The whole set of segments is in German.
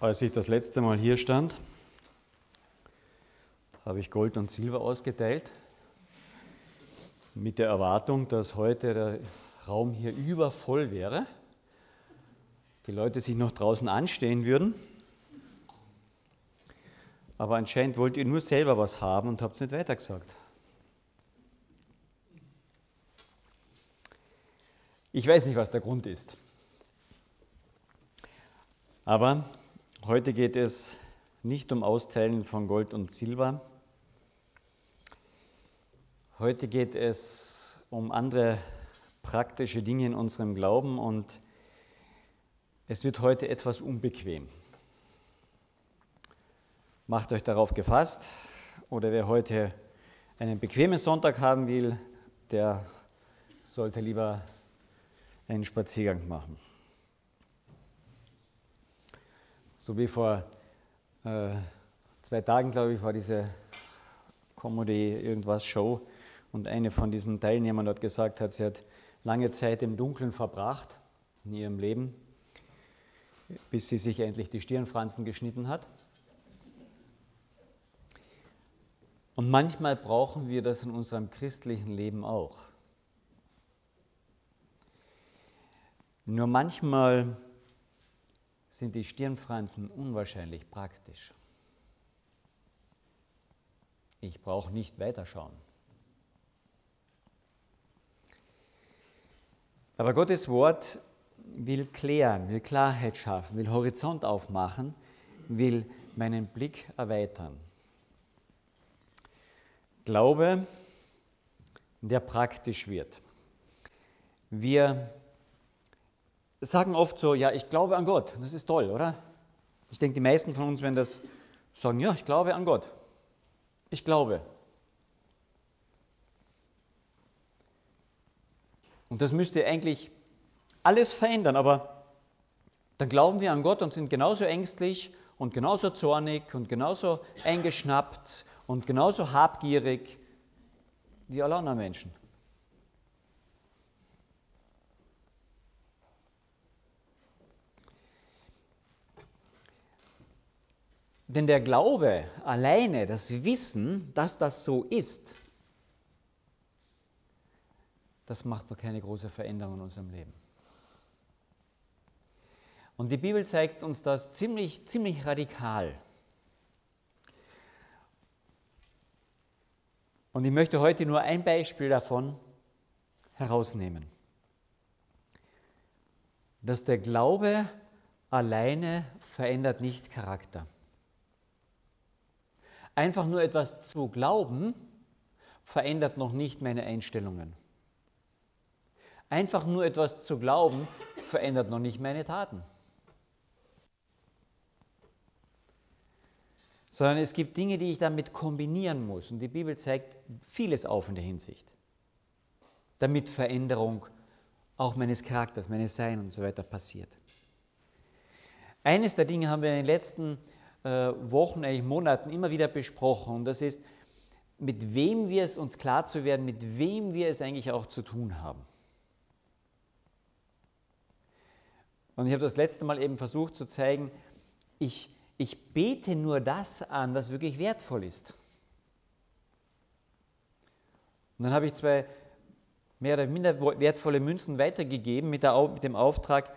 Als ich das letzte Mal hier stand, habe ich Gold und Silber ausgeteilt, mit der Erwartung, dass heute der Raum hier übervoll wäre, die Leute sich noch draußen anstehen würden. Aber anscheinend wollt ihr nur selber was haben und habt es nicht weitergesagt. Ich weiß nicht, was der Grund ist. Aber Heute geht es nicht um Austeilen von Gold und Silber. Heute geht es um andere praktische Dinge in unserem Glauben und es wird heute etwas unbequem. Macht euch darauf gefasst oder wer heute einen bequemen Sonntag haben will, der sollte lieber einen Spaziergang machen. So wie vor äh, zwei Tagen, glaube ich, war diese Comedy irgendwas Show und eine von diesen Teilnehmern hat gesagt, hat, sie hat lange Zeit im Dunkeln verbracht in ihrem Leben, bis sie sich endlich die Stirnfransen geschnitten hat. Und manchmal brauchen wir das in unserem christlichen Leben auch. Nur manchmal sind die Stirnfransen unwahrscheinlich praktisch. Ich brauche nicht weiterschauen. Aber Gottes Wort will klären, will Klarheit schaffen, will Horizont aufmachen, will meinen Blick erweitern. Glaube, der praktisch wird. Wir sagen oft so, ja, ich glaube an Gott. Das ist toll, oder? Ich denke, die meisten von uns werden das sagen, ja, ich glaube an Gott. Ich glaube. Und das müsste eigentlich alles verändern, aber dann glauben wir an Gott und sind genauso ängstlich und genauso zornig und genauso eingeschnappt und genauso habgierig wie alle anderen Menschen. Denn der Glaube alleine, das Wissen, dass das so ist, das macht noch keine große Veränderung in unserem Leben. Und die Bibel zeigt uns das ziemlich, ziemlich radikal. Und ich möchte heute nur ein Beispiel davon herausnehmen. Dass der Glaube alleine verändert nicht Charakter. Einfach nur etwas zu glauben, verändert noch nicht meine Einstellungen. Einfach nur etwas zu glauben, verändert noch nicht meine Taten. Sondern es gibt Dinge, die ich damit kombinieren muss. Und die Bibel zeigt vieles auf in der Hinsicht. Damit Veränderung auch meines Charakters, meines Sein und so weiter passiert. Eines der Dinge haben wir in den letzten äh, Wochen, eigentlich Monaten immer wieder besprochen. Und das ist, mit wem wir es uns klar zu werden, mit wem wir es eigentlich auch zu tun haben. Und ich habe das letzte Mal eben versucht zu zeigen, ich, ich bete nur das an, was wirklich wertvoll ist. Und dann habe ich zwei mehr oder minder wertvolle Münzen weitergegeben mit, der, mit dem Auftrag,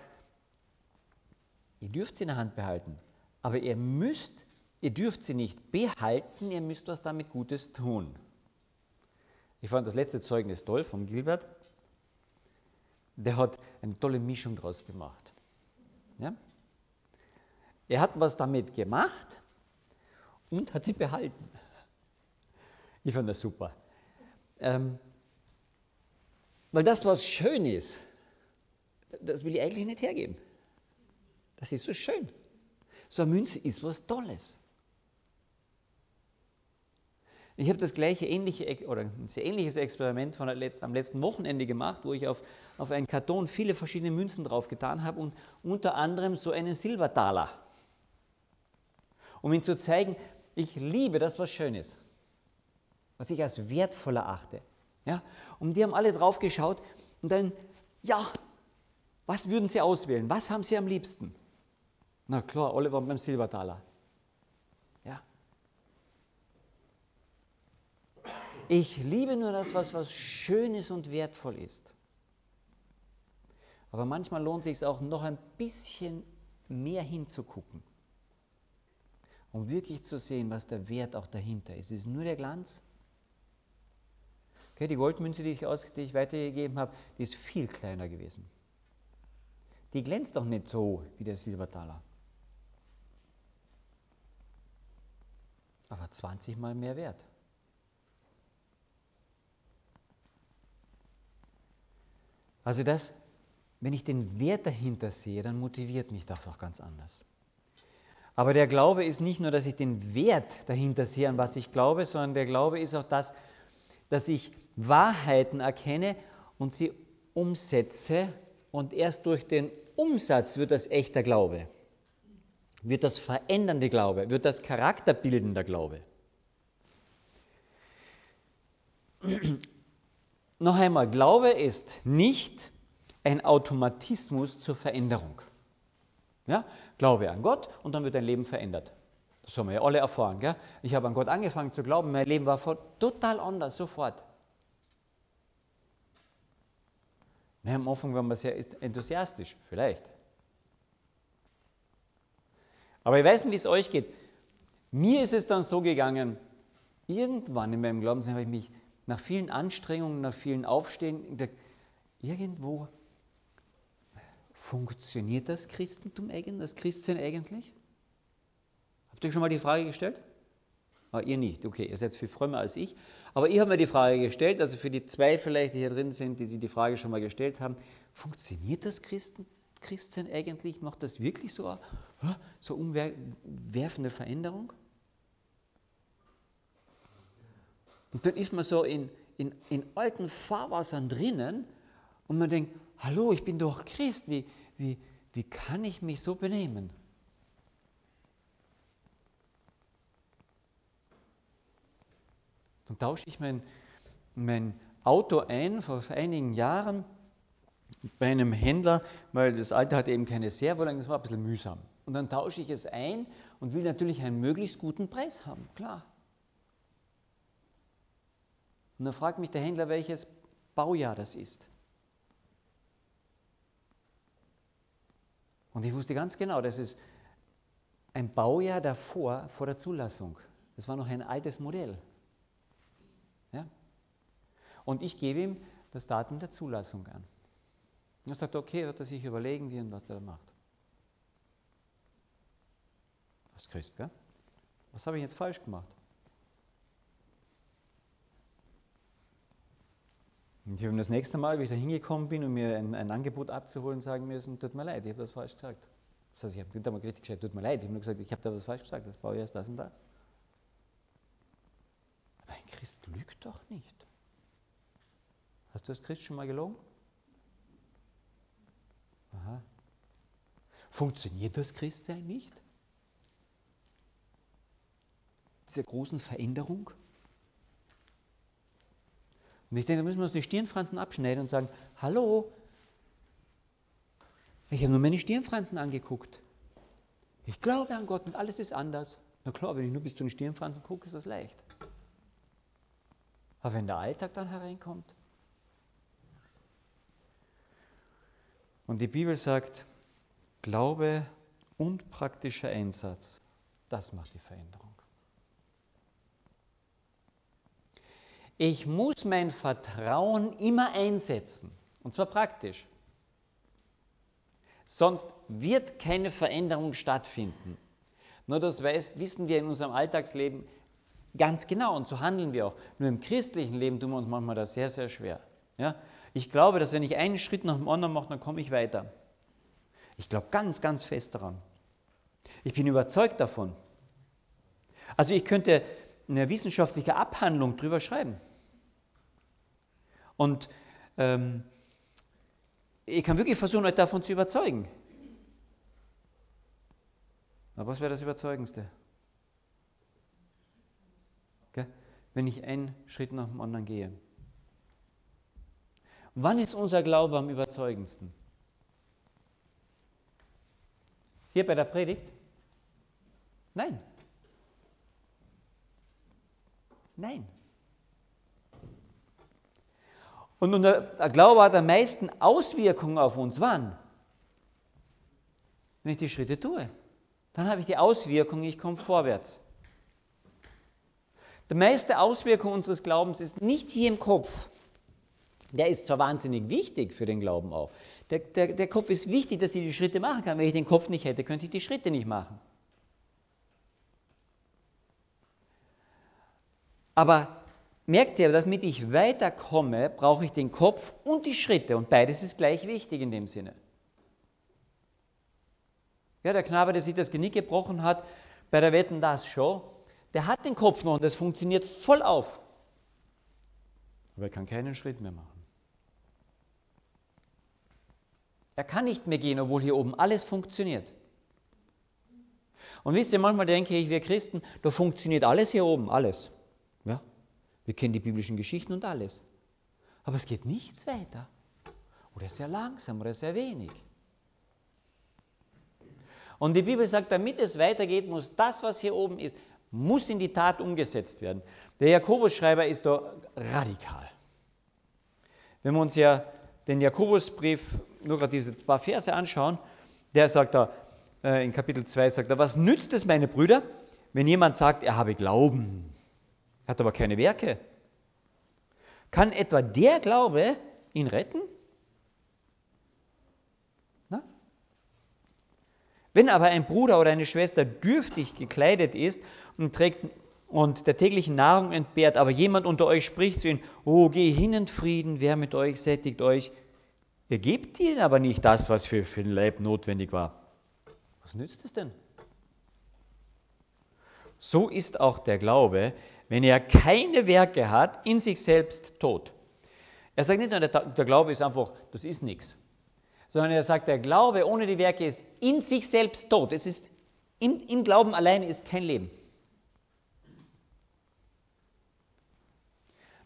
ihr dürft sie in der Hand behalten. Aber ihr müsst, ihr dürft sie nicht behalten, ihr müsst was damit Gutes tun. Ich fand das letzte Zeugnis toll von Gilbert. Der hat eine tolle Mischung daraus gemacht. Ja? Er hat was damit gemacht und hat sie behalten. Ich fand das super. Ähm, weil das, was schön ist, das will ich eigentlich nicht hergeben. Das ist so schön. So eine Münze ist was Tolles. Ich habe das gleiche ähnliche oder ein sehr ähnliches Experiment von am letzten Wochenende gemacht, wo ich auf, auf einen Karton viele verschiedene Münzen drauf getan habe und unter anderem so einen Silbertaler. Um Ihnen zu zeigen, ich liebe das, was schön ist, was ich als wertvoll erachte. Ja? Und die haben alle drauf geschaut und dann, ja, was würden Sie auswählen? Was haben Sie am liebsten? Na klar, alle waren beim Silbertaler. Ja. Ich liebe nur das, was, was schön ist und wertvoll ist. Aber manchmal lohnt es sich auch noch ein bisschen mehr hinzugucken, um wirklich zu sehen, was der Wert auch dahinter ist. Es ist nur der Glanz. Okay, die Goldmünze, die ich, aus, die ich weitergegeben habe, die ist viel kleiner gewesen. Die glänzt doch nicht so wie der Silbertaler. Aber 20 mal mehr wert. Also das wenn ich den Wert dahinter sehe, dann motiviert mich das auch ganz anders. Aber der Glaube ist nicht nur, dass ich den Wert dahinter sehe, an was ich glaube, sondern der Glaube ist auch das, dass ich Wahrheiten erkenne und sie umsetze und erst durch den Umsatz wird das echter Glaube, wird das verändernde Glaube, wird das charakterbildender Glaube. Noch einmal, Glaube ist nicht ein Automatismus zur Veränderung. Ja? Glaube an Gott und dann wird dein Leben verändert. Das haben wir ja alle erfahren. Gell? Ich habe an Gott angefangen zu glauben, mein Leben war total anders, sofort. Na, am Anfang waren wir sehr enthusiastisch, vielleicht. Aber ich weiß nicht, wie es euch geht. Mir ist es dann so gegangen, irgendwann in meinem Glauben habe ich mich nach vielen Anstrengungen, nach vielen Aufstehen, irgendwo Funktioniert das Christentum eigentlich, das Christsein eigentlich? Habt ihr schon mal die Frage gestellt? Ah, ihr nicht, okay, ihr seid viel frömmer als ich. Aber ich habe mir die Frage gestellt, also für die zwei vielleicht, die hier drin sind, die sich die Frage schon mal gestellt haben, funktioniert das Christen, Christsein eigentlich? Macht das wirklich so, so umwerfende Veränderung? Und dann ist man so in, in, in alten Fahrwassern drinnen und man denkt, hallo, ich bin doch Christ, wie, wie, wie kann ich mich so benehmen? Dann tausche ich mein, mein Auto ein vor einigen Jahren bei einem Händler, weil das alte hatte eben keine Servolenkung, das war ein bisschen mühsam. Und dann tausche ich es ein und will natürlich einen möglichst guten Preis haben, klar. Und dann fragt mich der Händler, welches Baujahr das ist. Und ich wusste ganz genau, das ist ein Baujahr davor, vor der Zulassung. Das war noch ein altes Modell. Ja? Und ich gebe ihm das Datum der Zulassung an. Und er sagt, okay, wird er sich überlegen, wie und was er da macht. Das Christ, gell? Was habe ich jetzt falsch gemacht? Und ich habe das nächste Mal, wie ich da hingekommen bin, um mir ein, ein Angebot abzuholen, sagen müssen, tut mir leid, ich habe das falsch gesagt. Das heißt, ich habe nicht einmal richtig gesagt, tut mir leid, ich habe nur gesagt, ich habe da was falsch gesagt, das brauche ich erst das und das. Aber ein Christ lügt doch nicht. Hast du als Christ schon mal gelogen? Aha. Funktioniert das Christsein nicht? Diese großen Veränderung? Und ich denke, da müssen wir uns die Stirnfransen abschneiden und sagen, hallo, ich habe nur meine Stirnfransen angeguckt. Ich glaube an Gott und alles ist anders. Na klar, wenn ich nur bis zu den Stirnfransen gucke, ist das leicht. Aber wenn der Alltag dann hereinkommt und die Bibel sagt, Glaube und praktischer Einsatz, das macht die Veränderung. Ich muss mein Vertrauen immer einsetzen. Und zwar praktisch. Sonst wird keine Veränderung stattfinden. Nur das weiß, wissen wir in unserem Alltagsleben ganz genau und so handeln wir auch. Nur im christlichen Leben tun wir uns manchmal das sehr, sehr schwer. Ja? Ich glaube, dass wenn ich einen Schritt nach dem anderen mache, dann komme ich weiter. Ich glaube ganz, ganz fest daran. Ich bin überzeugt davon. Also ich könnte eine wissenschaftliche Abhandlung drüber schreiben. Und ähm, ich kann wirklich versuchen, euch davon zu überzeugen. Aber was wäre das Überzeugendste? Okay? Wenn ich einen Schritt nach dem anderen gehe. Wann ist unser Glaube am überzeugendsten? Hier bei der Predigt? Nein. Nein. Und der Glaube hat am meisten Auswirkungen auf uns. Wann? Wenn ich die Schritte tue. Dann habe ich die Auswirkung, ich komme vorwärts. Die meiste Auswirkung unseres Glaubens ist nicht hier im Kopf. Der ist zwar wahnsinnig wichtig für den Glauben auch. Der, der, der Kopf ist wichtig, dass ich die Schritte machen kann. Wenn ich den Kopf nicht hätte, könnte ich die Schritte nicht machen. Aber merkt ihr, damit ich weiterkomme, brauche ich den Kopf und die Schritte. Und beides ist gleich wichtig in dem Sinne. Ja, der Knabe, der sich das Genick gebrochen hat bei der Wetten das Show, der hat den Kopf noch und das funktioniert voll auf. Aber er kann keinen Schritt mehr machen. Er kann nicht mehr gehen, obwohl hier oben alles funktioniert. Und wisst ihr, manchmal denke ich, wir Christen, da funktioniert alles hier oben, alles. Ja? Wir kennen die biblischen Geschichten und alles. Aber es geht nichts weiter. Oder sehr langsam oder sehr wenig. Und die Bibel sagt, damit es weitergeht, muss das, was hier oben ist, muss in die Tat umgesetzt werden. Der Jakobusschreiber ist da radikal. Wenn wir uns ja den Jakobusbrief nur gerade diese paar Verse anschauen, der sagt da äh, in Kapitel 2, sagt er, was nützt es, meine Brüder, wenn jemand sagt, er habe Glauben, hat aber keine Werke? Kann etwa der Glaube ihn retten? Wenn aber ein Bruder oder eine Schwester dürftig gekleidet ist und, trägt, und der täglichen Nahrung entbehrt, aber jemand unter euch spricht zu ihm, oh, geh hin in Frieden, wer mit euch sättigt euch, ihr gebt ihnen aber nicht das, was für, für den Leib notwendig war. Was nützt es denn? So ist auch der Glaube, wenn er keine Werke hat, in sich selbst tot. Er sagt nicht, der, der Glaube ist einfach, das ist nichts sondern er sagt, der Glaube ohne die Werke ist in sich selbst tot. Es ist im, im Glauben allein ist kein Leben.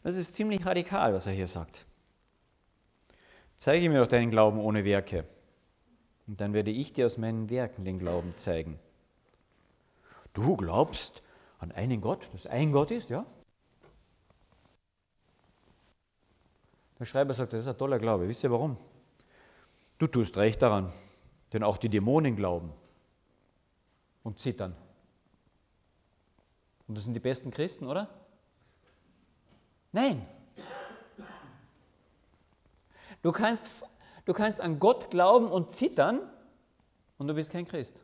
Das ist ziemlich radikal, was er hier sagt. Zeige mir doch deinen Glauben ohne Werke, und dann werde ich dir aus meinen Werken den Glauben zeigen. Du glaubst an einen Gott, dass ein Gott ist, ja? Der Schreiber sagt, das ist ein toller Glaube. Wisst ihr warum? Du tust recht daran, denn auch die Dämonen glauben und zittern. Und das sind die besten Christen, oder? Nein. Du kannst, du kannst an Gott glauben und zittern und du bist kein Christ.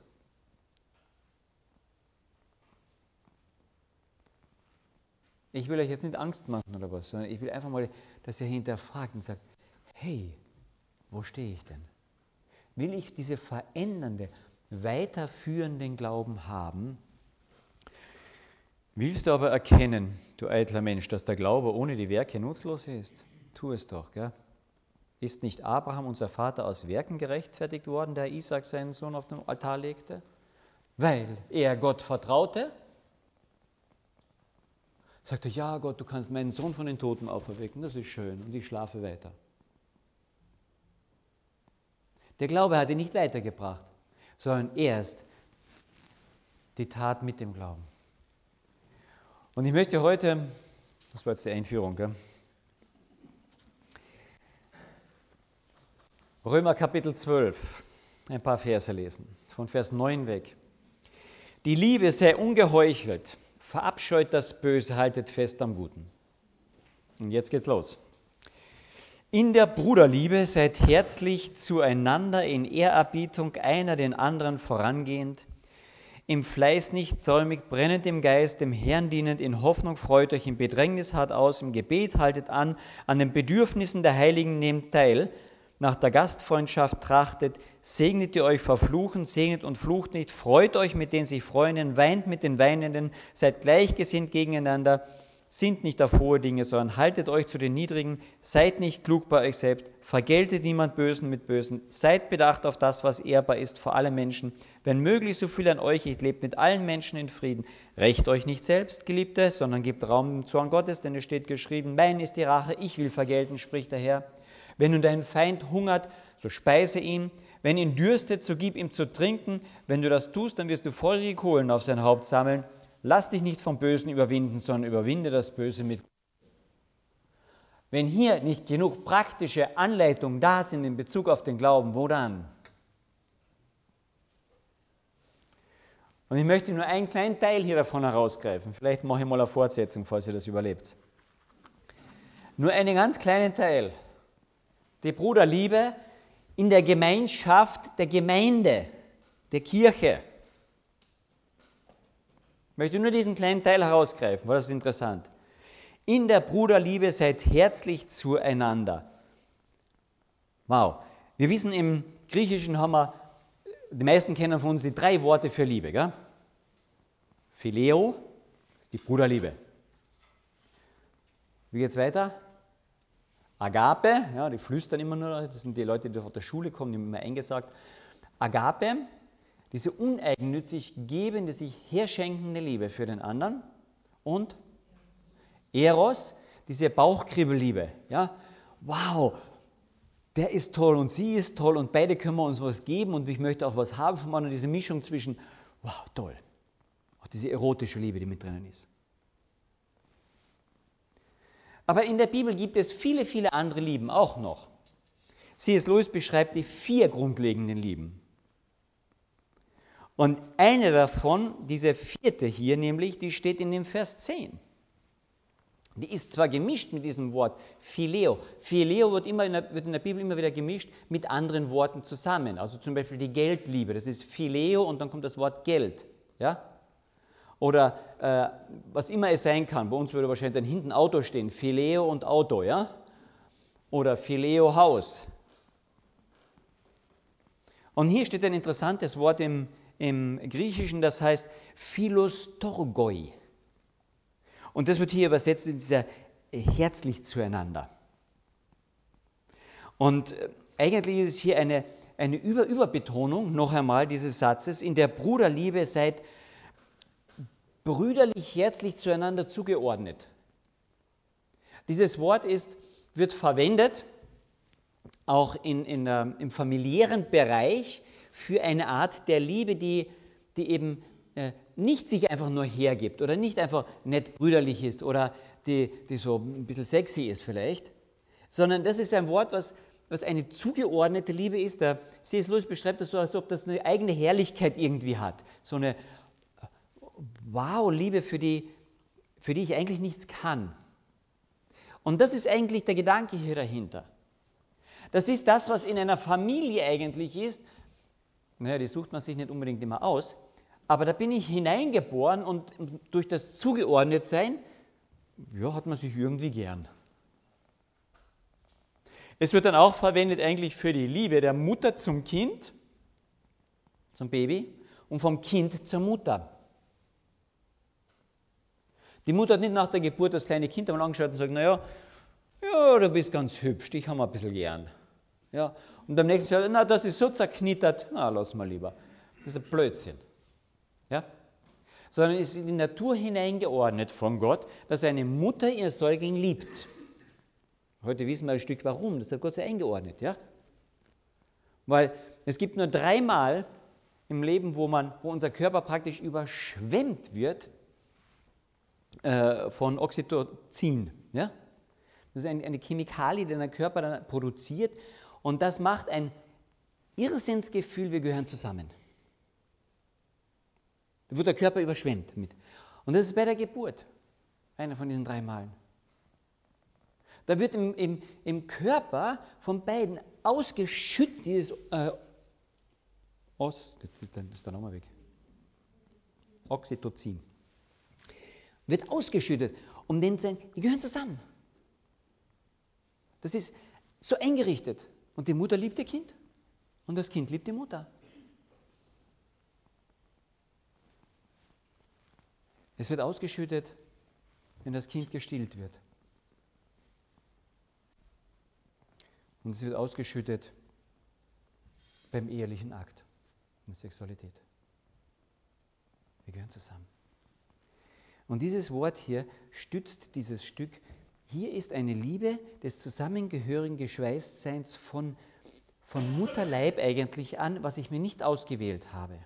Ich will euch jetzt nicht Angst machen oder was, sondern ich will einfach mal, dass ihr hinterfragt und sagt, hey, wo stehe ich denn? Will ich diese verändernde, weiterführenden Glauben haben? Willst du aber erkennen, du eitler Mensch, dass der Glaube ohne die Werke nutzlos ist? Tu es doch, gell? Ist nicht Abraham, unser Vater, aus Werken gerechtfertigt worden, der Isaac seinen Sohn auf den Altar legte? Weil er Gott vertraute? Sagte, ja Gott, du kannst meinen Sohn von den Toten auferwecken, das ist schön und ich schlafe weiter. Der Glaube hat ihn nicht weitergebracht, sondern erst die Tat mit dem Glauben. Und ich möchte heute, das war jetzt die Einführung, gell? Römer Kapitel 12, ein paar Verse lesen, von Vers 9 weg. Die Liebe sei ungeheuchelt, verabscheut das Böse, haltet fest am Guten. Und jetzt geht's los. In der Bruderliebe seid herzlich zueinander in Ehrerbietung einer den anderen vorangehend, im Fleiß nicht säumig, brennend im Geist, dem Herrn dienend, in Hoffnung freut euch, im Bedrängnis hart aus, im Gebet haltet an, an den Bedürfnissen der Heiligen nehmt teil, nach der Gastfreundschaft trachtet, segnet ihr euch verfluchen, segnet und flucht nicht, freut euch mit den sich Freunden, weint mit den Weinenden, seid gleichgesinnt gegeneinander, sind nicht auf hohe Dinge, sondern haltet euch zu den Niedrigen, seid nicht klug bei euch selbst, vergeltet niemand Bösen mit Bösen, seid bedacht auf das, was ehrbar ist vor allen Menschen, wenn möglich so viel an euch, ich lebt mit allen Menschen in Frieden. Recht euch nicht selbst, Geliebte, sondern gebt Raum dem Zorn Gottes, denn es steht geschrieben, mein ist die Rache, ich will vergelten, spricht der Herr. Wenn nun dein Feind hungert, so speise ihn, Wenn ihn dürstet, so gib ihm zu trinken. Wenn du das tust, dann wirst du feurige Kohlen auf sein Haupt sammeln. Lass dich nicht vom Bösen überwinden, sondern überwinde das Böse mit. Wenn hier nicht genug praktische Anleitungen da sind in Bezug auf den Glauben, wo dann? Und ich möchte nur einen kleinen Teil hier davon herausgreifen. Vielleicht mache ich mal eine Fortsetzung, falls ihr das überlebt. Nur einen ganz kleinen Teil. Die Bruderliebe in der Gemeinschaft der Gemeinde, der Kirche. Möchte nur diesen kleinen Teil herausgreifen, weil das ist interessant. In der Bruderliebe seid herzlich zueinander. Wow. Wir wissen, im Griechischen haben wir, die meisten kennen von uns die drei Worte für Liebe. Gell? Phileo ist die Bruderliebe. Wie geht's weiter? Agape, ja, die flüstern immer nur, das sind die Leute, die aus der Schule kommen, die haben immer eingesagt. Agape, diese uneigennützig gebende, sich herschenkende Liebe für den anderen. Und Eros, diese Bauchkribbelliebe. Ja? Wow, der ist toll und sie ist toll und beide können wir uns was geben und ich möchte auch was haben von anderen. Diese Mischung zwischen, wow, toll. Auch diese erotische Liebe, die mit drinnen ist. Aber in der Bibel gibt es viele, viele andere Lieben auch noch. C.S. Lewis beschreibt die vier grundlegenden Lieben. Und eine davon, diese vierte hier nämlich, die steht in dem Vers 10. Die ist zwar gemischt mit diesem Wort Phileo. Phileo wird, immer in der, wird in der Bibel immer wieder gemischt mit anderen Worten zusammen. Also zum Beispiel die Geldliebe, das ist Phileo und dann kommt das Wort Geld. Ja? Oder äh, was immer es sein kann. Bei uns würde wahrscheinlich dann hinten Auto stehen. Phileo und Auto. Ja? Oder Phileo Haus. Und hier steht ein interessantes Wort im, im Griechischen, das heißt Philostorgoi. Und das wird hier übersetzt in dieser äh, herzlich zueinander. Und äh, eigentlich ist es hier eine, eine Über Überbetonung, noch einmal, dieses Satzes, in der Bruderliebe seid brüderlich herzlich zueinander zugeordnet. Dieses Wort ist, wird verwendet auch in, in, uh, im familiären Bereich für eine Art der Liebe, die, die eben äh, nicht sich einfach nur hergibt oder nicht einfach nett brüderlich ist oder die, die so ein bisschen sexy ist vielleicht, sondern das ist ein Wort, was, was eine zugeordnete Liebe ist. Der C.S. Lewis beschreibt das so, als ob das eine eigene Herrlichkeit irgendwie hat. So eine Wow-Liebe, für die, für die ich eigentlich nichts kann. Und das ist eigentlich der Gedanke hier dahinter. Das ist das, was in einer Familie eigentlich ist. Naja, die sucht man sich nicht unbedingt immer aus, aber da bin ich hineingeboren und durch das Zugeordnetsein, ja, hat man sich irgendwie gern. Es wird dann auch verwendet eigentlich für die Liebe der Mutter zum Kind, zum Baby und vom Kind zur Mutter. Die Mutter hat nicht nach der Geburt das kleine Kind einmal angeschaut und sagt, naja, ja, du bist ganz hübsch, dich haben wir ein bisschen gern. Ja, und beim nächsten Jahr, na, das ist so zerknittert, na, lass mal lieber. Das ist ein Blödsinn. Ja? Sondern es ist in die Natur hineingeordnet von Gott, dass eine Mutter ihr Säugling liebt. Heute wissen wir ein Stück warum, das hat Gott so eingeordnet. Ja? Weil es gibt nur dreimal im Leben, wo, man, wo unser Körper praktisch überschwemmt wird äh, von Oxytocin. Ja? Das ist eine Chemikalie, die der Körper dann produziert und das macht ein Irrsinnsgefühl, wir gehören zusammen. Da wird der Körper überschwemmt mit. Und das ist bei der Geburt einer von diesen drei Malen. Da wird im, im, im Körper von beiden ausgeschüttet dieses äh, Os, das ist dann nochmal weg. Oxytocin. Wird ausgeschüttet, um den zu die gehören zusammen. Das ist so eingerichtet. Und die Mutter liebt ihr Kind und das Kind liebt die Mutter. Es wird ausgeschüttet, wenn das Kind gestillt wird. Und es wird ausgeschüttet beim ehelichen Akt in der Sexualität. Wir gehören zusammen. Und dieses Wort hier stützt dieses Stück. Hier ist eine Liebe des zusammengehörigen Geschweißtseins von, von Mutterleib eigentlich an, was ich mir nicht ausgewählt habe.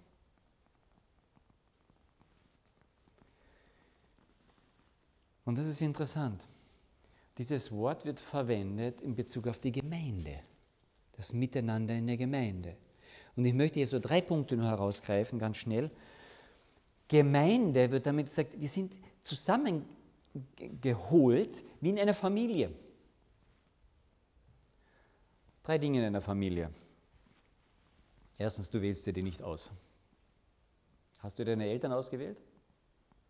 Und das ist interessant. Dieses Wort wird verwendet in Bezug auf die Gemeinde, das Miteinander in der Gemeinde. Und ich möchte hier so drei Punkte nur herausgreifen, ganz schnell. Gemeinde wird damit gesagt, wir sind zusammengeholt wie in einer Familie. Drei Dinge in einer Familie. Erstens, du wählst dir die nicht aus. Hast du deine Eltern ausgewählt?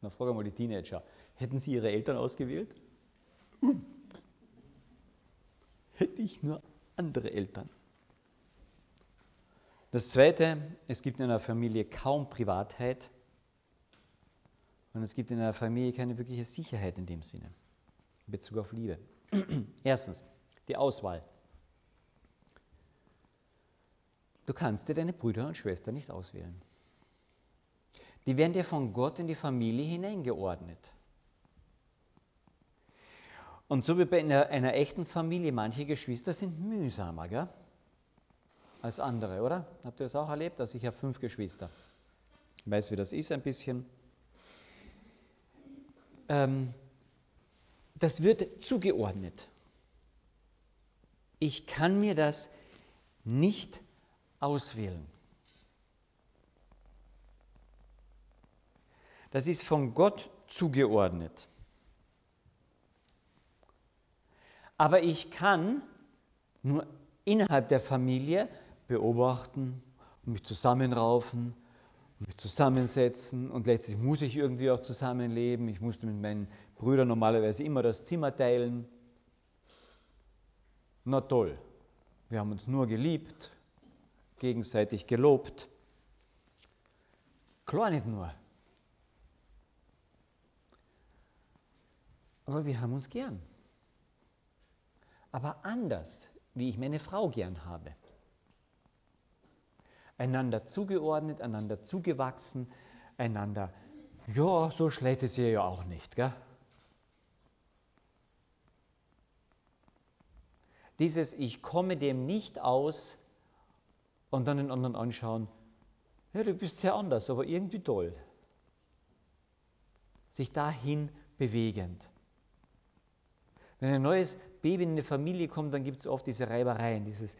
Na, frage mal die Teenager. Hätten sie ihre Eltern ausgewählt? Hätte ich nur andere Eltern. Das Zweite, es gibt in einer Familie kaum Privatheit und es gibt in einer Familie keine wirkliche Sicherheit in dem Sinne, in Bezug auf Liebe. Erstens, die Auswahl. Du kannst dir deine Brüder und Schwestern nicht auswählen. Die werden dir von Gott in die Familie hineingeordnet. Und so wie bei einer, einer echten Familie, manche Geschwister sind mühsamer gell? als andere, oder? Habt ihr das auch erlebt? Also ich habe fünf Geschwister. Ich weiß, wie das ist ein bisschen. Ähm, das wird zugeordnet. Ich kann mir das nicht auswählen. Das ist von Gott zugeordnet. Aber ich kann nur innerhalb der Familie beobachten und mich zusammenraufen, mich zusammensetzen und letztlich muss ich irgendwie auch zusammenleben. Ich musste mit meinen Brüdern normalerweise immer das Zimmer teilen. Na toll, wir haben uns nur geliebt, gegenseitig gelobt. Klar nicht nur. Aber wir haben uns gern. Aber anders, wie ich meine Frau gern habe. Einander zugeordnet, einander zugewachsen, einander, ja, so schlecht ist ihr ja auch nicht. Gell? Dieses Ich komme dem nicht aus, und dann den anderen anschauen, ja, du bist sehr anders, aber irgendwie toll. Sich dahin bewegend. Wenn ein neues Baby in eine Familie kommt, dann gibt es oft diese Reibereien, dieses,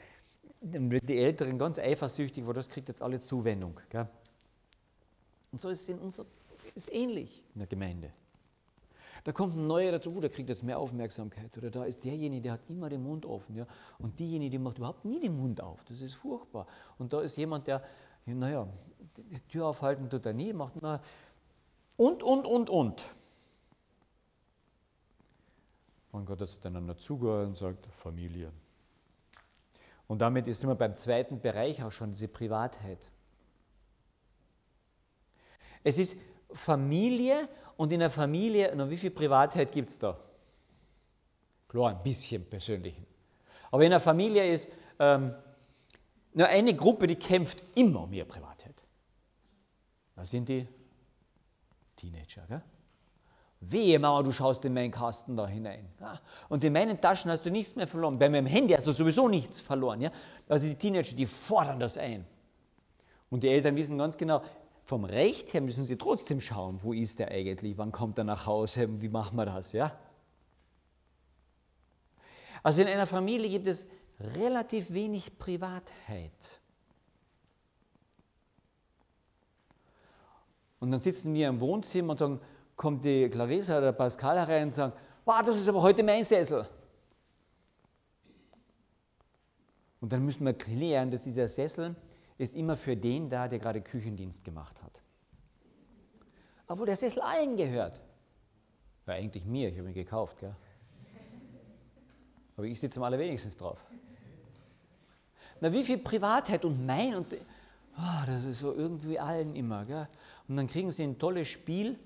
dann werden die Älteren ganz eifersüchtig, weil das kriegt jetzt alle Zuwendung. Gell? Und so ist es in unser, ist ähnlich in der Gemeinde. Da kommt ein neuer dazu, der kriegt jetzt mehr Aufmerksamkeit. Oder da ist derjenige, der hat immer den Mund offen. Ja? Und diejenige, die macht überhaupt nie den Mund auf. Das ist furchtbar. Und da ist jemand, der, naja, die Tür aufhalten tut er nie, macht na, und, und, und, und. Und Gott hat einander zugehört und sagt, Familie. Und damit ist immer beim zweiten Bereich auch schon diese Privatheit. Es ist Familie und in der Familie, na, wie viel Privatheit gibt es da? Klar, ein bisschen persönlichen. Aber in der Familie ist ähm, nur eine Gruppe, die kämpft immer um ihre Privatheit. Das sind die Teenager. Gell? Wehe, Mama, du schaust in meinen Kasten da hinein. Ja? Und in meinen Taschen hast du nichts mehr verloren. Bei meinem Handy hast du sowieso nichts verloren. Ja? Also die Teenager, die fordern das ein. Und die Eltern wissen ganz genau, vom Recht her müssen sie trotzdem schauen, wo ist er eigentlich, wann kommt er nach Hause, wie machen wir das, ja? Also in einer Familie gibt es relativ wenig Privatheit. Und dann sitzen wir im Wohnzimmer und dann kommt die Clarissa oder Pascal herein und sagen, wow, das ist aber heute mein Sessel. Und dann müssen wir klären, dass dieser Sessel ist immer für den da, der gerade Küchendienst gemacht hat. Obwohl der Sessel allen gehört. Ja, eigentlich mir, ich habe ihn gekauft, gell? Aber ich sitze am allerwenigstens drauf. Na, wie viel Privatheit und mein und oh, das ist so irgendwie allen immer, gell? Und dann kriegen sie ein tolles Spiel.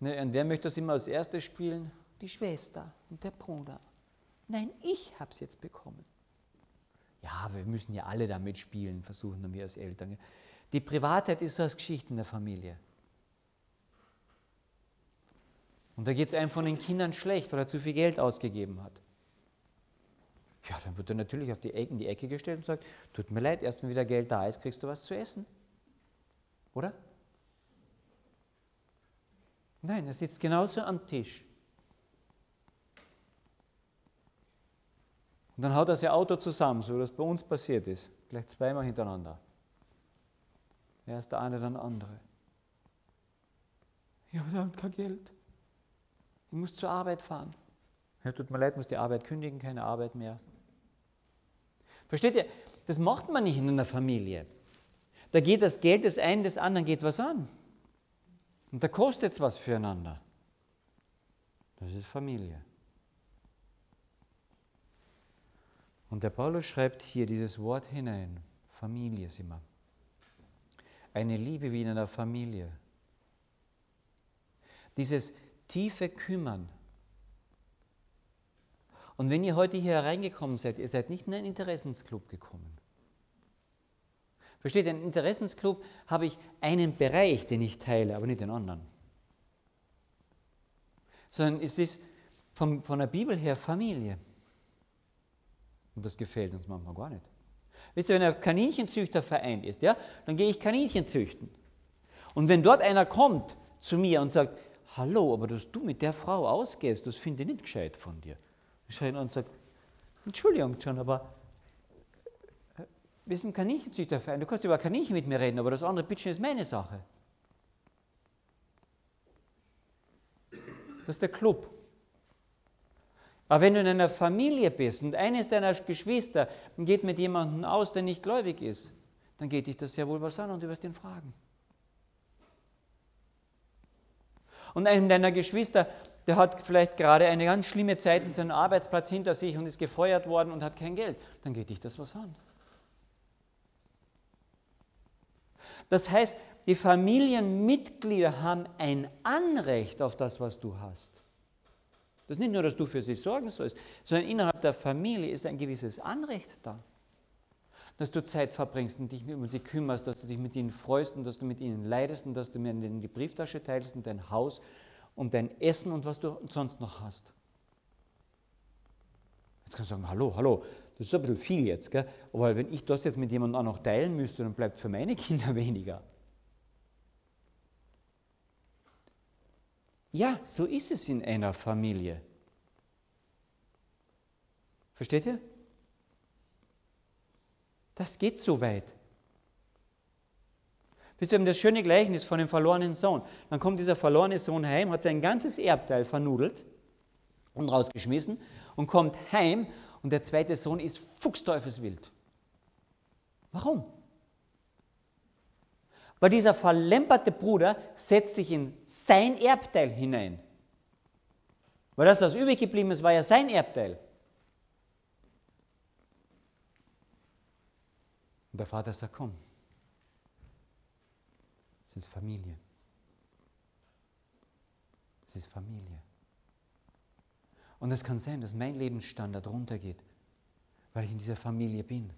Ne, und wer möchte das immer als erstes spielen? Die Schwester und der Bruder. Nein, ich habe es jetzt bekommen. Ja, wir müssen ja alle damit spielen, versuchen wir als Eltern. Die Privatheit ist so als Geschichte in der Familie. Und da geht es einem von den Kindern schlecht, weil er zu viel Geld ausgegeben hat. Ja, dann wird er natürlich auf die Ecke, in die Ecke gestellt und sagt, tut mir leid, erst wenn wieder Geld da ist, kriegst du was zu essen. Oder? Nein, er sitzt genauso am Tisch. Und dann haut er sein Auto zusammen, so wie das bei uns passiert ist. Gleich zweimal hintereinander. Erst der eine, dann der andere. Ja, aber haben kein Geld. Ich muss zur Arbeit fahren. Ja, tut mir leid, muss die Arbeit kündigen, keine Arbeit mehr. Versteht ihr? Das macht man nicht in einer Familie. Da geht das Geld des einen, des anderen geht was an. Und da kostet es was füreinander. Das ist Familie. Und der Paulus schreibt hier dieses Wort hinein. Familie sind wir. Eine Liebe wie in einer Familie. Dieses tiefe Kümmern. Und wenn ihr heute hier hereingekommen seid, ihr seid nicht in einen Interessensclub gekommen. Versteht, ein Interessensclub habe ich einen Bereich, den ich teile, aber nicht den anderen. Sondern es ist vom, von der Bibel her Familie. Und das gefällt uns manchmal gar nicht. Wisst ihr, wenn ein Kaninchenzüchterverein ist, ja, dann gehe ich Kaninchen züchten. Und wenn dort einer kommt zu mir und sagt, hallo, aber dass du mit der Frau ausgehst, das finde ich nicht gescheit von dir. Ich schreie und sage, Entschuldigung schon, aber wir sind Kaninchenzüchterverein, du kannst über Kaninchen mit mir reden, aber das andere Bitchen ist meine Sache. Das ist der Club. Aber wenn du in einer Familie bist und eines deiner Geschwister geht mit jemandem aus, der nicht gläubig ist, dann geht dich das sehr wohl was an und du wirst ihn fragen. Und einem deiner Geschwister, der hat vielleicht gerade eine ganz schlimme Zeit in seinem Arbeitsplatz hinter sich und ist gefeuert worden und hat kein Geld, dann geht dich das was an. Das heißt, die Familienmitglieder haben ein Anrecht auf das, was du hast. Das ist nicht nur, dass du für sie sorgen sollst, sondern innerhalb der Familie ist ein gewisses Anrecht da. Dass du Zeit verbringst und dich um sie kümmerst, dass du dich mit ihnen freust und dass du mit ihnen leidest und dass du mir in die Brieftasche teilst und dein Haus und dein Essen und was du sonst noch hast. Jetzt kannst du sagen, hallo, hallo, das ist ein bisschen viel jetzt, gell? aber wenn ich das jetzt mit jemandem auch noch teilen müsste, dann bleibt für meine Kinder weniger. Ja, so ist es in einer Familie. Versteht ihr? Das geht so weit. Wisst ihr, das schöne Gleichnis von dem verlorenen Sohn. Dann kommt dieser verlorene Sohn heim, hat sein ganzes Erbteil vernudelt und rausgeschmissen und kommt heim und der zweite Sohn ist fuchsteufelswild. Warum? Weil dieser verlemperte Bruder setzt sich in sein Erbteil hinein. Weil das, was übrig geblieben ist, war ja sein Erbteil. Und der Vater sagt, komm, es ist Familie. Es ist Familie. Und es kann sein, dass mein Lebensstandard runtergeht, weil ich in dieser Familie bin.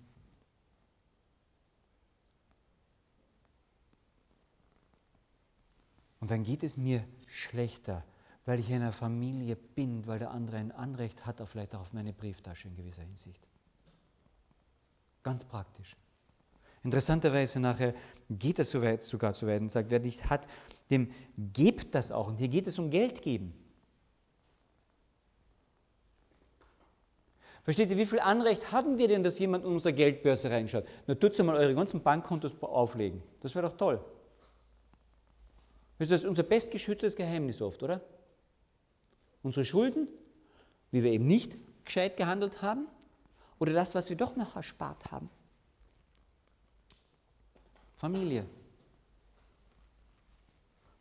Und dann geht es mir schlechter, weil ich in einer Familie bin, weil der andere ein Anrecht hat, auch vielleicht auch auf meine Brieftasche in gewisser Hinsicht. Ganz praktisch. Interessanterweise nachher geht es so weit, sogar so weit und sagt, wer nicht hat, dem gebt das auch. Und hier geht es um Geld geben. Versteht ihr, wie viel Anrecht haben wir denn, dass jemand in unsere Geldbörse reinschaut? Na, tut mal eure ganzen Bankkontos auflegen. Das wäre doch toll. Das ist unser bestgeschütztes Geheimnis oft, oder? Unsere Schulden, wie wir eben nicht gescheit gehandelt haben, oder das, was wir doch noch erspart haben. Familie.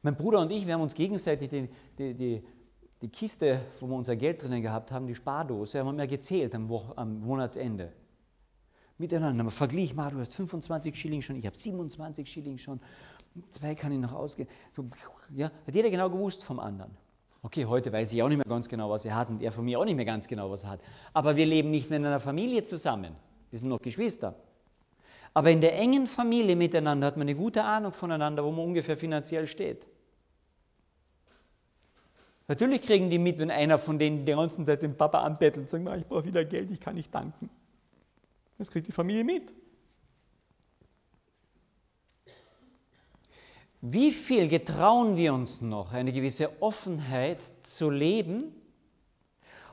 Mein Bruder und ich, wir haben uns gegenseitig die, die, die, die Kiste, wo wir unser Geld drinnen gehabt haben, die Spardose, haben wir gezählt am, Wo am Monatsende. Miteinander. Man verglich mal, du hast 25 Schilling schon, ich habe 27 Schilling schon zwei kann ich noch ausgehen. So, ja, hat jeder genau gewusst vom anderen. Okay, heute weiß ich auch nicht mehr ganz genau, was er hat und er von mir auch nicht mehr ganz genau, was er hat. Aber wir leben nicht mehr in einer Familie zusammen. Wir sind noch Geschwister. Aber in der engen Familie miteinander hat man eine gute Ahnung voneinander, wo man ungefähr finanziell steht. Natürlich kriegen die mit, wenn einer von denen die ganze Zeit den Papa anbettelt und sagt, ich brauche wieder Geld, ich kann nicht danken. Das kriegt die Familie mit. Wie viel getrauen wir uns noch, eine gewisse Offenheit zu leben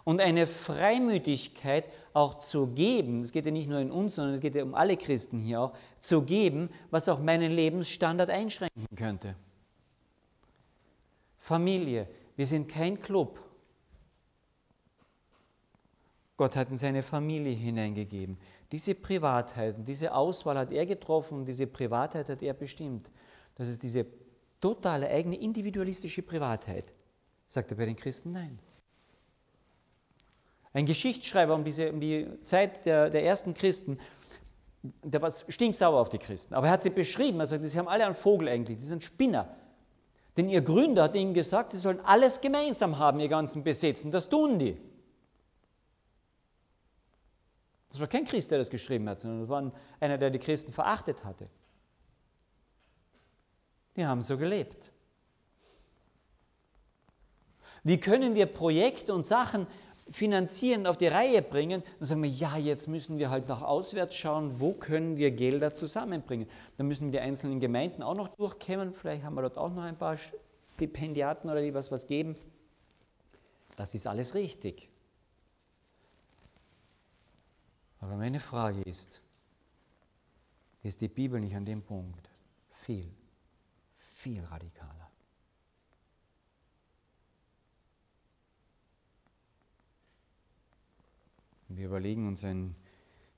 und eine Freimütigkeit auch zu geben, es geht ja nicht nur in uns, sondern es geht ja um alle Christen hier auch, zu geben, was auch meinen Lebensstandard einschränken könnte. Familie, wir sind kein Club. Gott hat in seine Familie hineingegeben. Diese Privatheit und diese Auswahl hat er getroffen und diese Privatheit hat er bestimmt. Das ist diese totale eigene individualistische Privatheit. Sagt er bei den Christen nein. Ein Geschichtsschreiber um, diese, um die Zeit der, der ersten Christen, der war stinksauer auf die Christen. Aber er hat sie beschrieben, er sagt, sie haben alle einen Vogel eigentlich, die sind Spinner. Denn ihr Gründer hat ihnen gesagt, sie sollen alles gemeinsam haben, ihr ganzen Besitz. Und das tun die. Das war kein Christ, der das geschrieben hat, sondern das war einer, der die Christen verachtet hatte. Die haben so gelebt. Wie können wir Projekte und Sachen finanzieren, auf die Reihe bringen, dann sagen wir, ja, jetzt müssen wir halt nach auswärts schauen, wo können wir Gelder zusammenbringen. Dann müssen die einzelnen Gemeinden auch noch durchkämmen, vielleicht haben wir dort auch noch ein paar Stipendiaten oder die was, was geben. Das ist alles richtig. Aber meine Frage ist, ist die Bibel nicht an dem Punkt viel, viel radikaler? Wir überlegen uns eine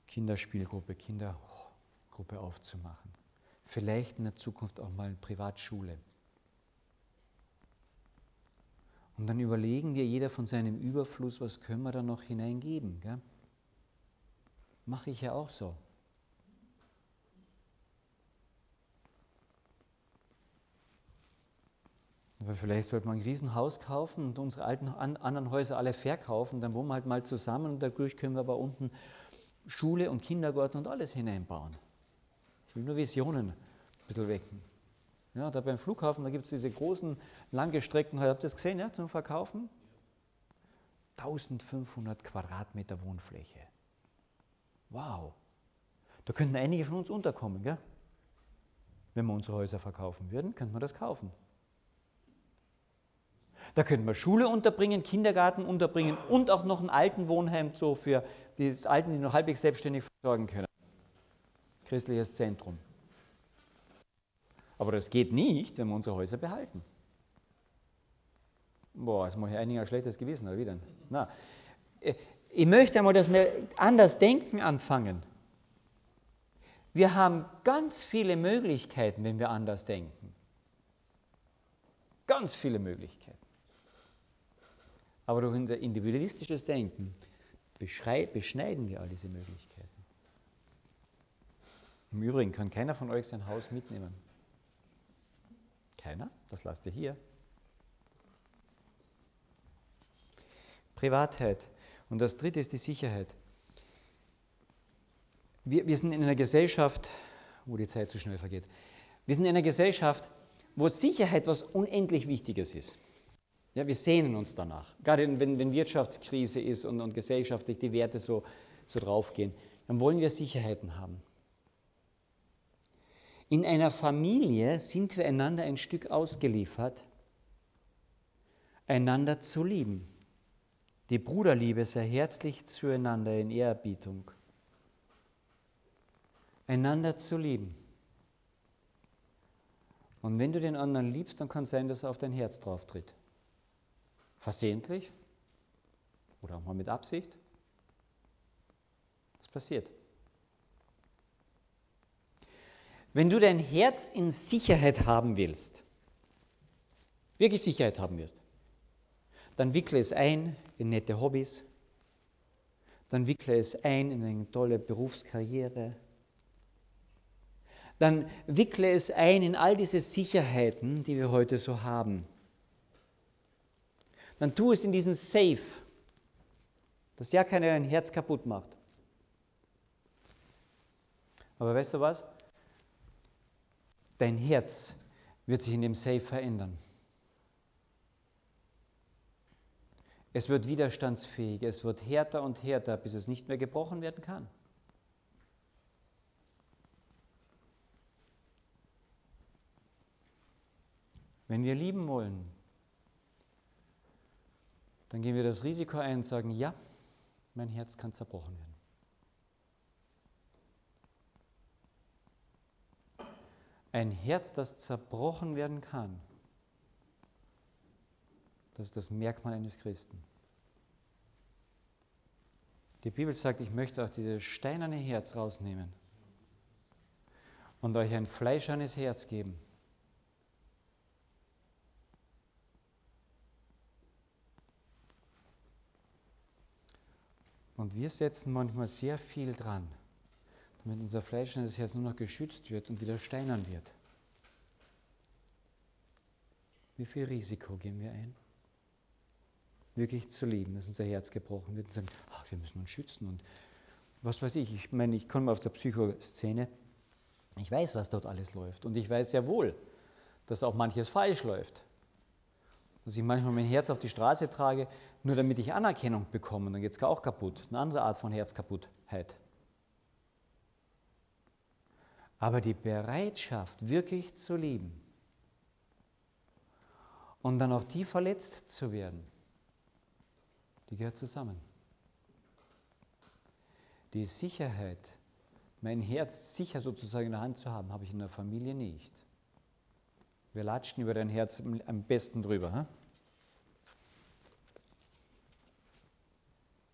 Kinderspielgruppe, Kindergruppe aufzumachen. Vielleicht in der Zukunft auch mal eine Privatschule. Und dann überlegen wir jeder von seinem Überfluss, was können wir da noch hineingeben. Mache ich ja auch so. Aber vielleicht sollte man ein Riesenhaus kaufen und unsere alten anderen Häuser alle verkaufen, dann wohnen wir halt mal zusammen und dadurch können wir aber unten Schule und Kindergarten und alles hineinbauen. Ich will nur Visionen ein bisschen wecken. Ja, da beim Flughafen, da gibt es diese großen langgestreckten, habt ihr das gesehen, ja, zum Verkaufen? 1500 Quadratmeter Wohnfläche. Wow. Da könnten einige von uns unterkommen, gell? Wenn wir unsere Häuser verkaufen würden, könnte man das kaufen. Da könnten wir Schule unterbringen, Kindergarten unterbringen und auch noch ein Altenwohnheim so für die Alten, die noch halbwegs selbstständig versorgen können. Christliches Zentrum. Aber das geht nicht, wenn wir unsere Häuser behalten. Boah, jetzt mache ich einigen ein schlechtes Gewissen, oder wie denn? Na, äh, ich möchte einmal, dass wir anders denken anfangen. Wir haben ganz viele Möglichkeiten, wenn wir anders denken. Ganz viele Möglichkeiten. Aber durch unser individualistisches Denken beschneiden wir all diese Möglichkeiten. Im Übrigen kann keiner von euch sein Haus mitnehmen. Keiner? Das lasst ihr hier. Privatheit. Und das dritte ist die Sicherheit. Wir, wir sind in einer Gesellschaft, wo die Zeit zu schnell vergeht. Wir sind in einer Gesellschaft, wo Sicherheit was unendlich Wichtiges ist. Ja, wir sehnen uns danach. Gerade wenn, wenn Wirtschaftskrise ist und, und gesellschaftlich die Werte so, so draufgehen, dann wollen wir Sicherheiten haben. In einer Familie sind wir einander ein Stück ausgeliefert, einander zu lieben. Die Bruderliebe sei herzlich zueinander in Ehrerbietung. Einander zu lieben. Und wenn du den anderen liebst, dann kann es sein, dass er auf dein Herz drauf tritt. Versehentlich oder auch mal mit Absicht. Das passiert. Wenn du dein Herz in Sicherheit haben willst, wirklich Sicherheit haben wirst, dann wickle es ein in nette Hobbys, dann wickle es ein in eine tolle Berufskarriere, dann wickle es ein in all diese Sicherheiten, die wir heute so haben dann tu es in diesen Safe, dass ja keiner dein Herz kaputt macht. Aber weißt du was? Dein Herz wird sich in dem Safe verändern. Es wird widerstandsfähig, es wird härter und härter, bis es nicht mehr gebrochen werden kann. Wenn wir lieben wollen, dann gehen wir das Risiko ein und sagen, ja, mein Herz kann zerbrochen werden. Ein Herz, das zerbrochen werden kann, das ist das Merkmal eines Christen. Die Bibel sagt, ich möchte auch dieses steinerne Herz rausnehmen und euch ein fleischernes Herz geben. Und wir setzen manchmal sehr viel dran, damit unser fleischendes Herz nur noch geschützt wird und wieder steinern wird. Wie viel Risiko gehen wir ein? Wirklich zu lieben, dass unser Herz gebrochen wird und sagen, ach, wir müssen uns schützen und was weiß ich. Ich meine, ich komme aus der Psychoszene. Ich weiß, was dort alles läuft. Und ich weiß sehr wohl, dass auch manches falsch läuft dass ich manchmal mein Herz auf die Straße trage, nur damit ich Anerkennung bekomme, dann geht es auch kaputt. Das ist eine andere Art von Herzkaputtheit. Aber die Bereitschaft, wirklich zu lieben und dann auch die verletzt zu werden, die gehört zusammen. Die Sicherheit, mein Herz sicher sozusagen in der Hand zu haben, habe ich in der Familie nicht. Wir latschen über dein Herz am besten drüber. Hm?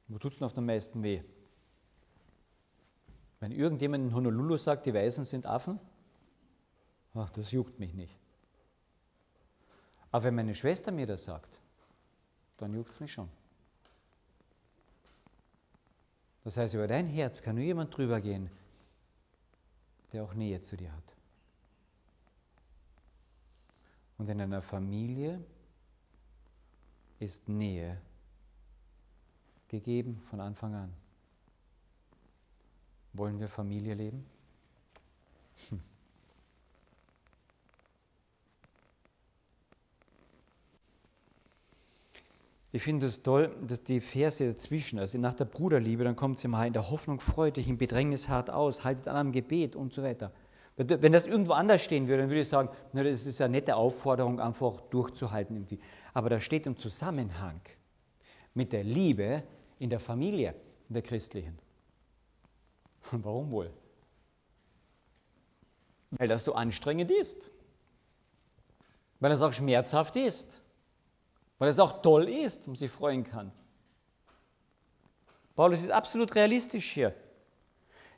Wo tut es denn auf den meisten weh? Wenn irgendjemand in Honolulu sagt, die Weißen sind Affen, ach, das juckt mich nicht. Aber wenn meine Schwester mir das sagt, dann juckt es mich schon. Das heißt, über dein Herz kann nur jemand drüber gehen, der auch Nähe zu dir hat. Und in einer Familie ist Nähe gegeben von Anfang an. Wollen wir Familie leben? Ich finde es toll, dass die Verse dazwischen, also nach der Bruderliebe, dann kommt sie mal in der Hoffnung freut dich, im Bedrängnis hart aus, haltet an am Gebet und so weiter. Wenn das irgendwo anders stehen würde, dann würde ich sagen, na, das ist eine nette Aufforderung, einfach durchzuhalten irgendwie. Aber das steht im Zusammenhang mit der Liebe in der Familie, in der christlichen. Warum wohl? Weil das so anstrengend ist. Weil das auch schmerzhaft ist. Weil es auch toll ist und sich freuen kann. Paulus ist absolut realistisch hier.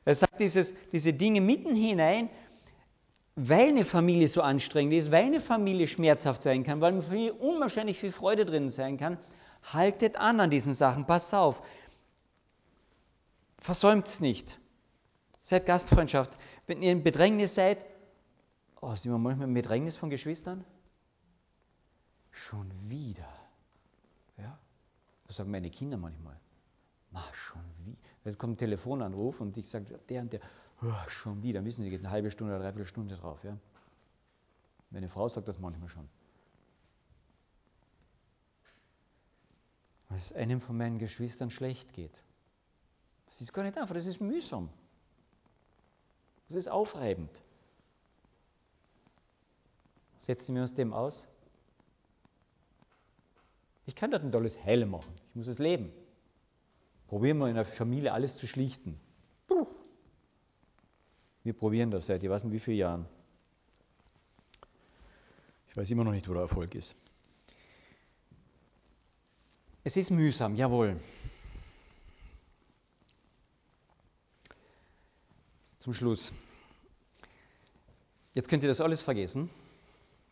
Er sagt dieses, diese Dinge mitten hinein, weil eine Familie so anstrengend ist, weil eine Familie schmerzhaft sein kann, weil eine Familie unwahrscheinlich viel Freude drin sein kann, haltet an an diesen Sachen, passt auf. Versäumt es nicht. Seid Gastfreundschaft. Wenn ihr in Bedrängnis seid, oh, sind wir manchmal im Bedrängnis von Geschwistern? Schon wieder. Ja? Das sagen meine Kinder manchmal. Mach schon wieder. Jetzt kommt ein Telefonanruf und ich sage, der und der, schon wieder. Wissen Sie, geht eine halbe Stunde oder dreiviertel Stunde drauf. Ja? Meine Frau sagt das manchmal schon. Weil es einem von meinen Geschwistern schlecht geht. Das ist gar nicht einfach, das ist mühsam. Das ist aufreibend. Setzen wir uns dem aus? Ich kann dort ein tolles Heil machen. Ich muss es leben. Probieren wir in der Familie alles zu schlichten. Wir probieren das seit, ich weiß nicht wie vielen Jahren. Ich weiß immer noch nicht, wo der Erfolg ist. Es ist mühsam, jawohl. Zum Schluss. Jetzt könnt ihr das alles vergessen,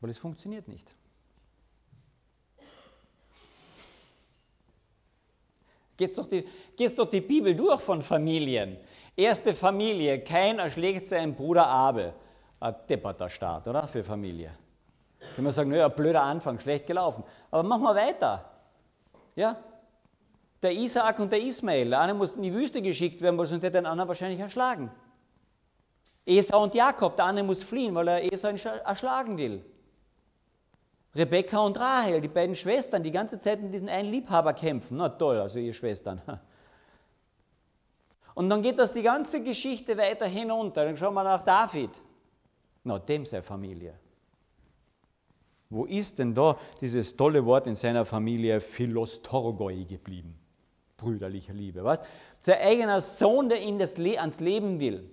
weil es funktioniert nicht. Geht's doch, doch die Bibel durch von Familien. Erste Familie, kein erschlägt seinen Bruder Abel. Ein depperter Start, oder? Für Familie. Wenn man sagen, naja, blöder Anfang, schlecht gelaufen. Aber machen wir weiter. Ja? Der Isaak und der Ismael, der eine musste in die Wüste geschickt werden, weil sonst hätte den anderen wahrscheinlich erschlagen. Esau und Jakob, der eine muss fliehen, weil er Esau erschlagen will. Rebekka und Rahel, die beiden Schwestern, die ganze Zeit mit diesen einen Liebhaber kämpfen. Na toll, also ihr Schwestern. Und dann geht das die ganze Geschichte weiter hinunter. Dann schauen wir nach David. Na, dem seine Familie. Wo ist denn da dieses tolle Wort in seiner Familie Philostorgoi geblieben? Brüderliche Liebe, was? Sein eigener Sohn, der ihn das Le ans Leben will.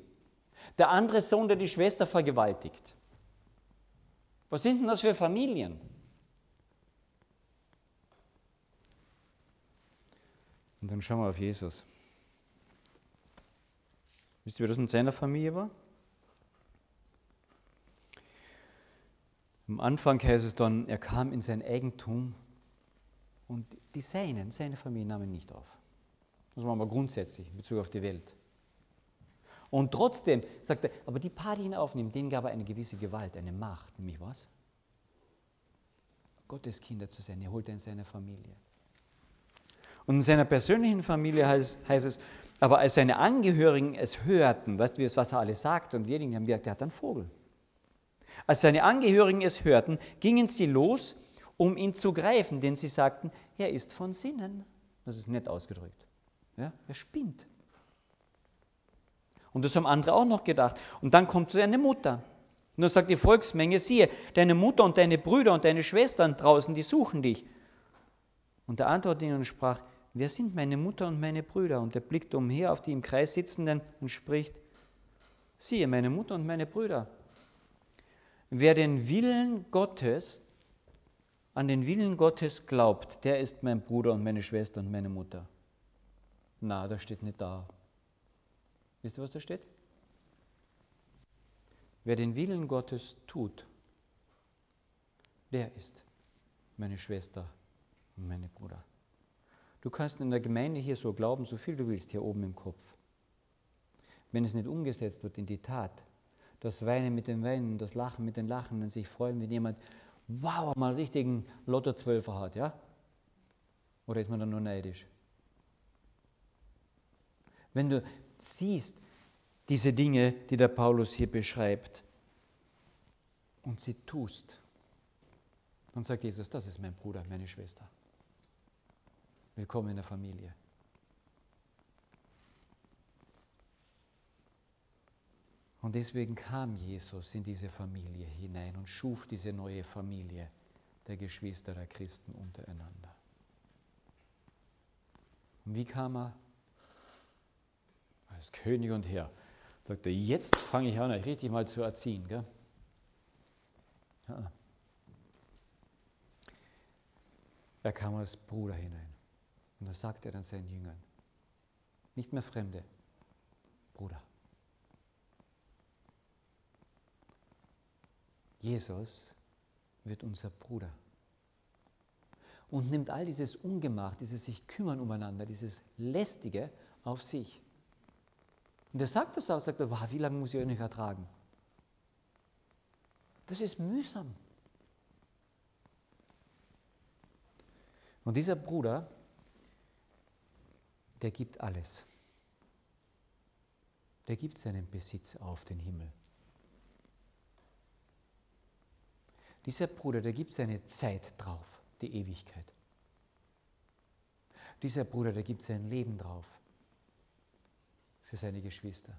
Der andere Sohn, der die Schwester vergewaltigt. Was sind denn das für Familien? Und dann schauen wir auf Jesus. Wisst ihr, wie das in seiner Familie war? Am Anfang heißt es dann, er kam in sein Eigentum und die Seinen, seine Familie nahmen ihn nicht auf. Das war mal grundsätzlich in Bezug auf die Welt. Und trotzdem sagt er, aber die paar, die ihn aufnehmen, denen gab er eine gewisse Gewalt, eine Macht, nämlich was? Gottes Kinder zu sein. Er holt er in seine Familie. Und in seiner persönlichen Familie heißt, heißt, es, aber als seine Angehörigen es hörten, weißt du, was er alles sagt, und wir haben gesagt, der hat einen Vogel. Als seine Angehörigen es hörten, gingen sie los, um ihn zu greifen, denn sie sagten, er ist von Sinnen. Das ist nett ausgedrückt. Ja, er spinnt. Und das haben andere auch noch gedacht. Und dann kommt seine Mutter. Und dann sagt die Volksmenge, siehe, deine Mutter und deine Brüder und deine Schwestern draußen, die suchen dich. Und er antwortete ihnen und sprach, wer sind meine Mutter und meine Brüder? Und er blickt umher auf die im Kreis sitzenden und spricht, siehe, meine Mutter und meine Brüder. Wer den Willen Gottes, an den Willen Gottes glaubt, der ist mein Bruder und meine Schwester und meine Mutter. Na, das steht nicht da. Wisst ihr, was da steht? Wer den Willen Gottes tut, der ist meine Schwester und meine Bruder. Du kannst in der Gemeinde hier so glauben, so viel du willst, hier oben im Kopf. Wenn es nicht umgesetzt wird in die Tat, das Weinen mit den Weinen, das Lachen mit den Lachen und sich freuen, wenn jemand, wow, mal richtigen Lotto-Zwölfer hat, ja? Oder ist man dann nur neidisch? Wenn du siehst, diese Dinge, die der Paulus hier beschreibt, und sie tust, dann sagt Jesus, das ist mein Bruder, meine Schwester. Willkommen in der Familie. Und deswegen kam Jesus in diese Familie hinein und schuf diese neue Familie der Geschwister der Christen untereinander. Und wie kam er? Als König und Herr. Sagt er, jetzt fange ich an, euch richtig mal zu erziehen. Gell? Ja. Er kam als Bruder hinein. Und da sagt er dann seinen Jüngern, nicht mehr Fremde, Bruder. Jesus wird unser Bruder und nimmt all dieses Ungemach, dieses sich kümmern umeinander, dieses Lästige auf sich. Und er sagt das auch, sagt er, wie lange muss ich euch nicht ertragen? Das ist mühsam. Und dieser Bruder der gibt alles. Der gibt seinen Besitz auf den Himmel. Dieser Bruder, der gibt seine Zeit drauf, die Ewigkeit. Dieser Bruder, der gibt sein Leben drauf für seine Geschwister.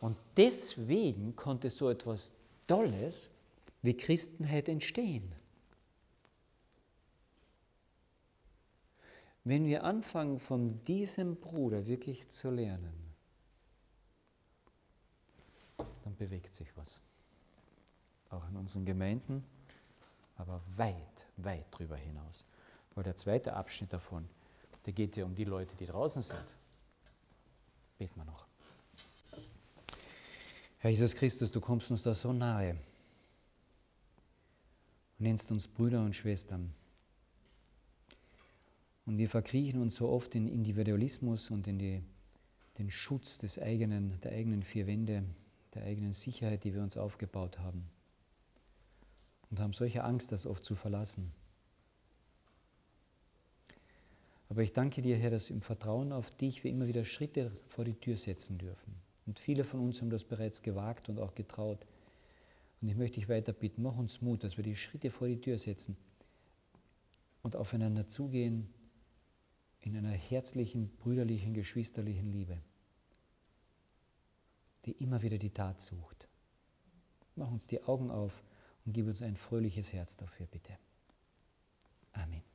Und deswegen konnte so etwas Tolles wie Christenheit entstehen. Wenn wir anfangen, von diesem Bruder wirklich zu lernen, dann bewegt sich was. Auch in unseren Gemeinden, aber weit, weit darüber hinaus. Weil der zweite Abschnitt davon, der geht ja um die Leute, die draußen sind. Beten wir noch. Herr Jesus Christus, du kommst uns da so nahe und nennst uns Brüder und Schwestern. Und wir verkriechen uns so oft in Individualismus und in die, den Schutz des eigenen, der eigenen vier Wände, der eigenen Sicherheit, die wir uns aufgebaut haben. Und haben solche Angst, das oft zu verlassen. Aber ich danke dir, Herr, dass im Vertrauen auf dich wir immer wieder Schritte vor die Tür setzen dürfen. Und viele von uns haben das bereits gewagt und auch getraut. Und ich möchte dich weiter bitten, mach uns Mut, dass wir die Schritte vor die Tür setzen und aufeinander zugehen in einer herzlichen, brüderlichen, geschwisterlichen Liebe, die immer wieder die Tat sucht. Mach uns die Augen auf und gib uns ein fröhliches Herz dafür, bitte. Amen.